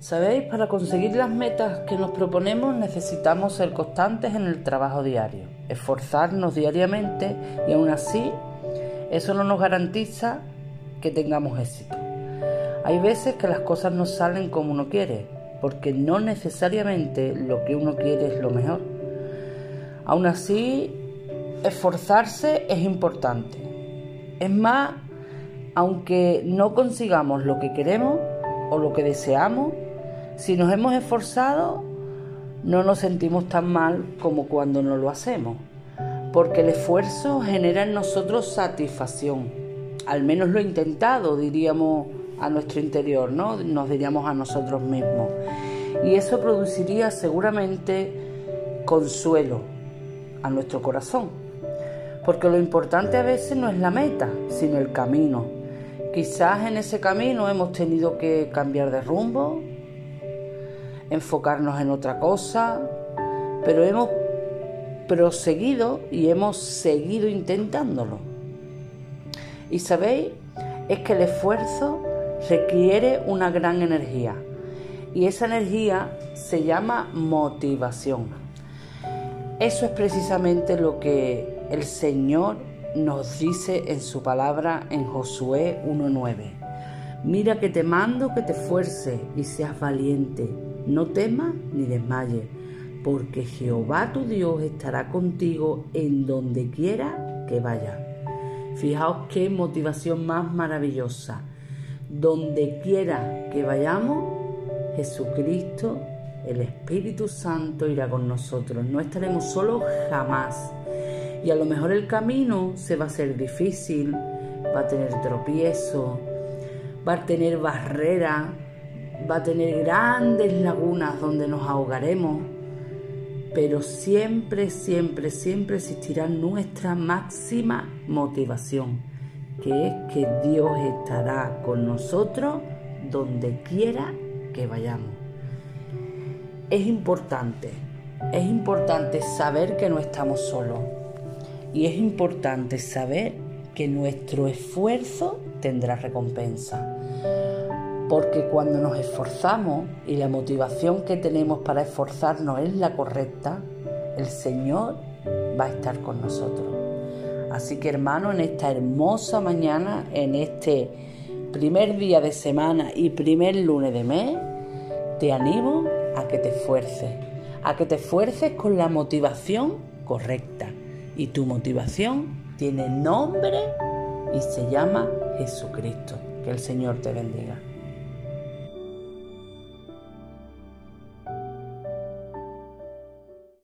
Sabéis, para conseguir las metas que nos proponemos necesitamos ser constantes en el trabajo diario, esforzarnos diariamente y aún así eso no nos garantiza que tengamos éxito. Hay veces que las cosas no salen como uno quiere, porque no necesariamente lo que uno quiere es lo mejor. Aún así, esforzarse es importante. Es más, aunque no consigamos lo que queremos o lo que deseamos, si nos hemos esforzado, no nos sentimos tan mal como cuando no lo hacemos, porque el esfuerzo genera en nosotros satisfacción. Al menos lo intentado, diríamos a nuestro interior, ¿no? Nos diríamos a nosotros mismos. Y eso produciría seguramente consuelo a nuestro corazón. Porque lo importante a veces no es la meta, sino el camino. Quizás en ese camino hemos tenido que cambiar de rumbo, enfocarnos en otra cosa, pero hemos proseguido y hemos seguido intentándolo. Y sabéis, es que el esfuerzo requiere una gran energía y esa energía se llama motivación. Eso es precisamente lo que el Señor nos dice en su palabra en Josué 1.9. Mira que te mando que te fuerce y seas valiente, no temas ni desmayes, porque Jehová tu Dios estará contigo en donde quiera que vayas. Fijaos qué motivación más maravillosa donde quiera que vayamos, Jesucristo, el Espíritu Santo irá con nosotros. No estaremos solos jamás. Y a lo mejor el camino se va a hacer difícil, va a tener tropiezo, va a tener barreras, va a tener grandes lagunas donde nos ahogaremos, pero siempre, siempre, siempre existirá nuestra máxima motivación que es que Dios estará con nosotros donde quiera que vayamos. Es importante, es importante saber que no estamos solos y es importante saber que nuestro esfuerzo tendrá recompensa. Porque cuando nos esforzamos y la motivación que tenemos para esforzarnos es la correcta, el Señor va a estar con nosotros. Así que hermano, en esta hermosa mañana, en este primer día de semana y primer lunes de mes, te animo a que te esfuerces, a que te esfuerces con la motivación correcta. Y tu motivación tiene nombre y se llama Jesucristo. Que el Señor te bendiga.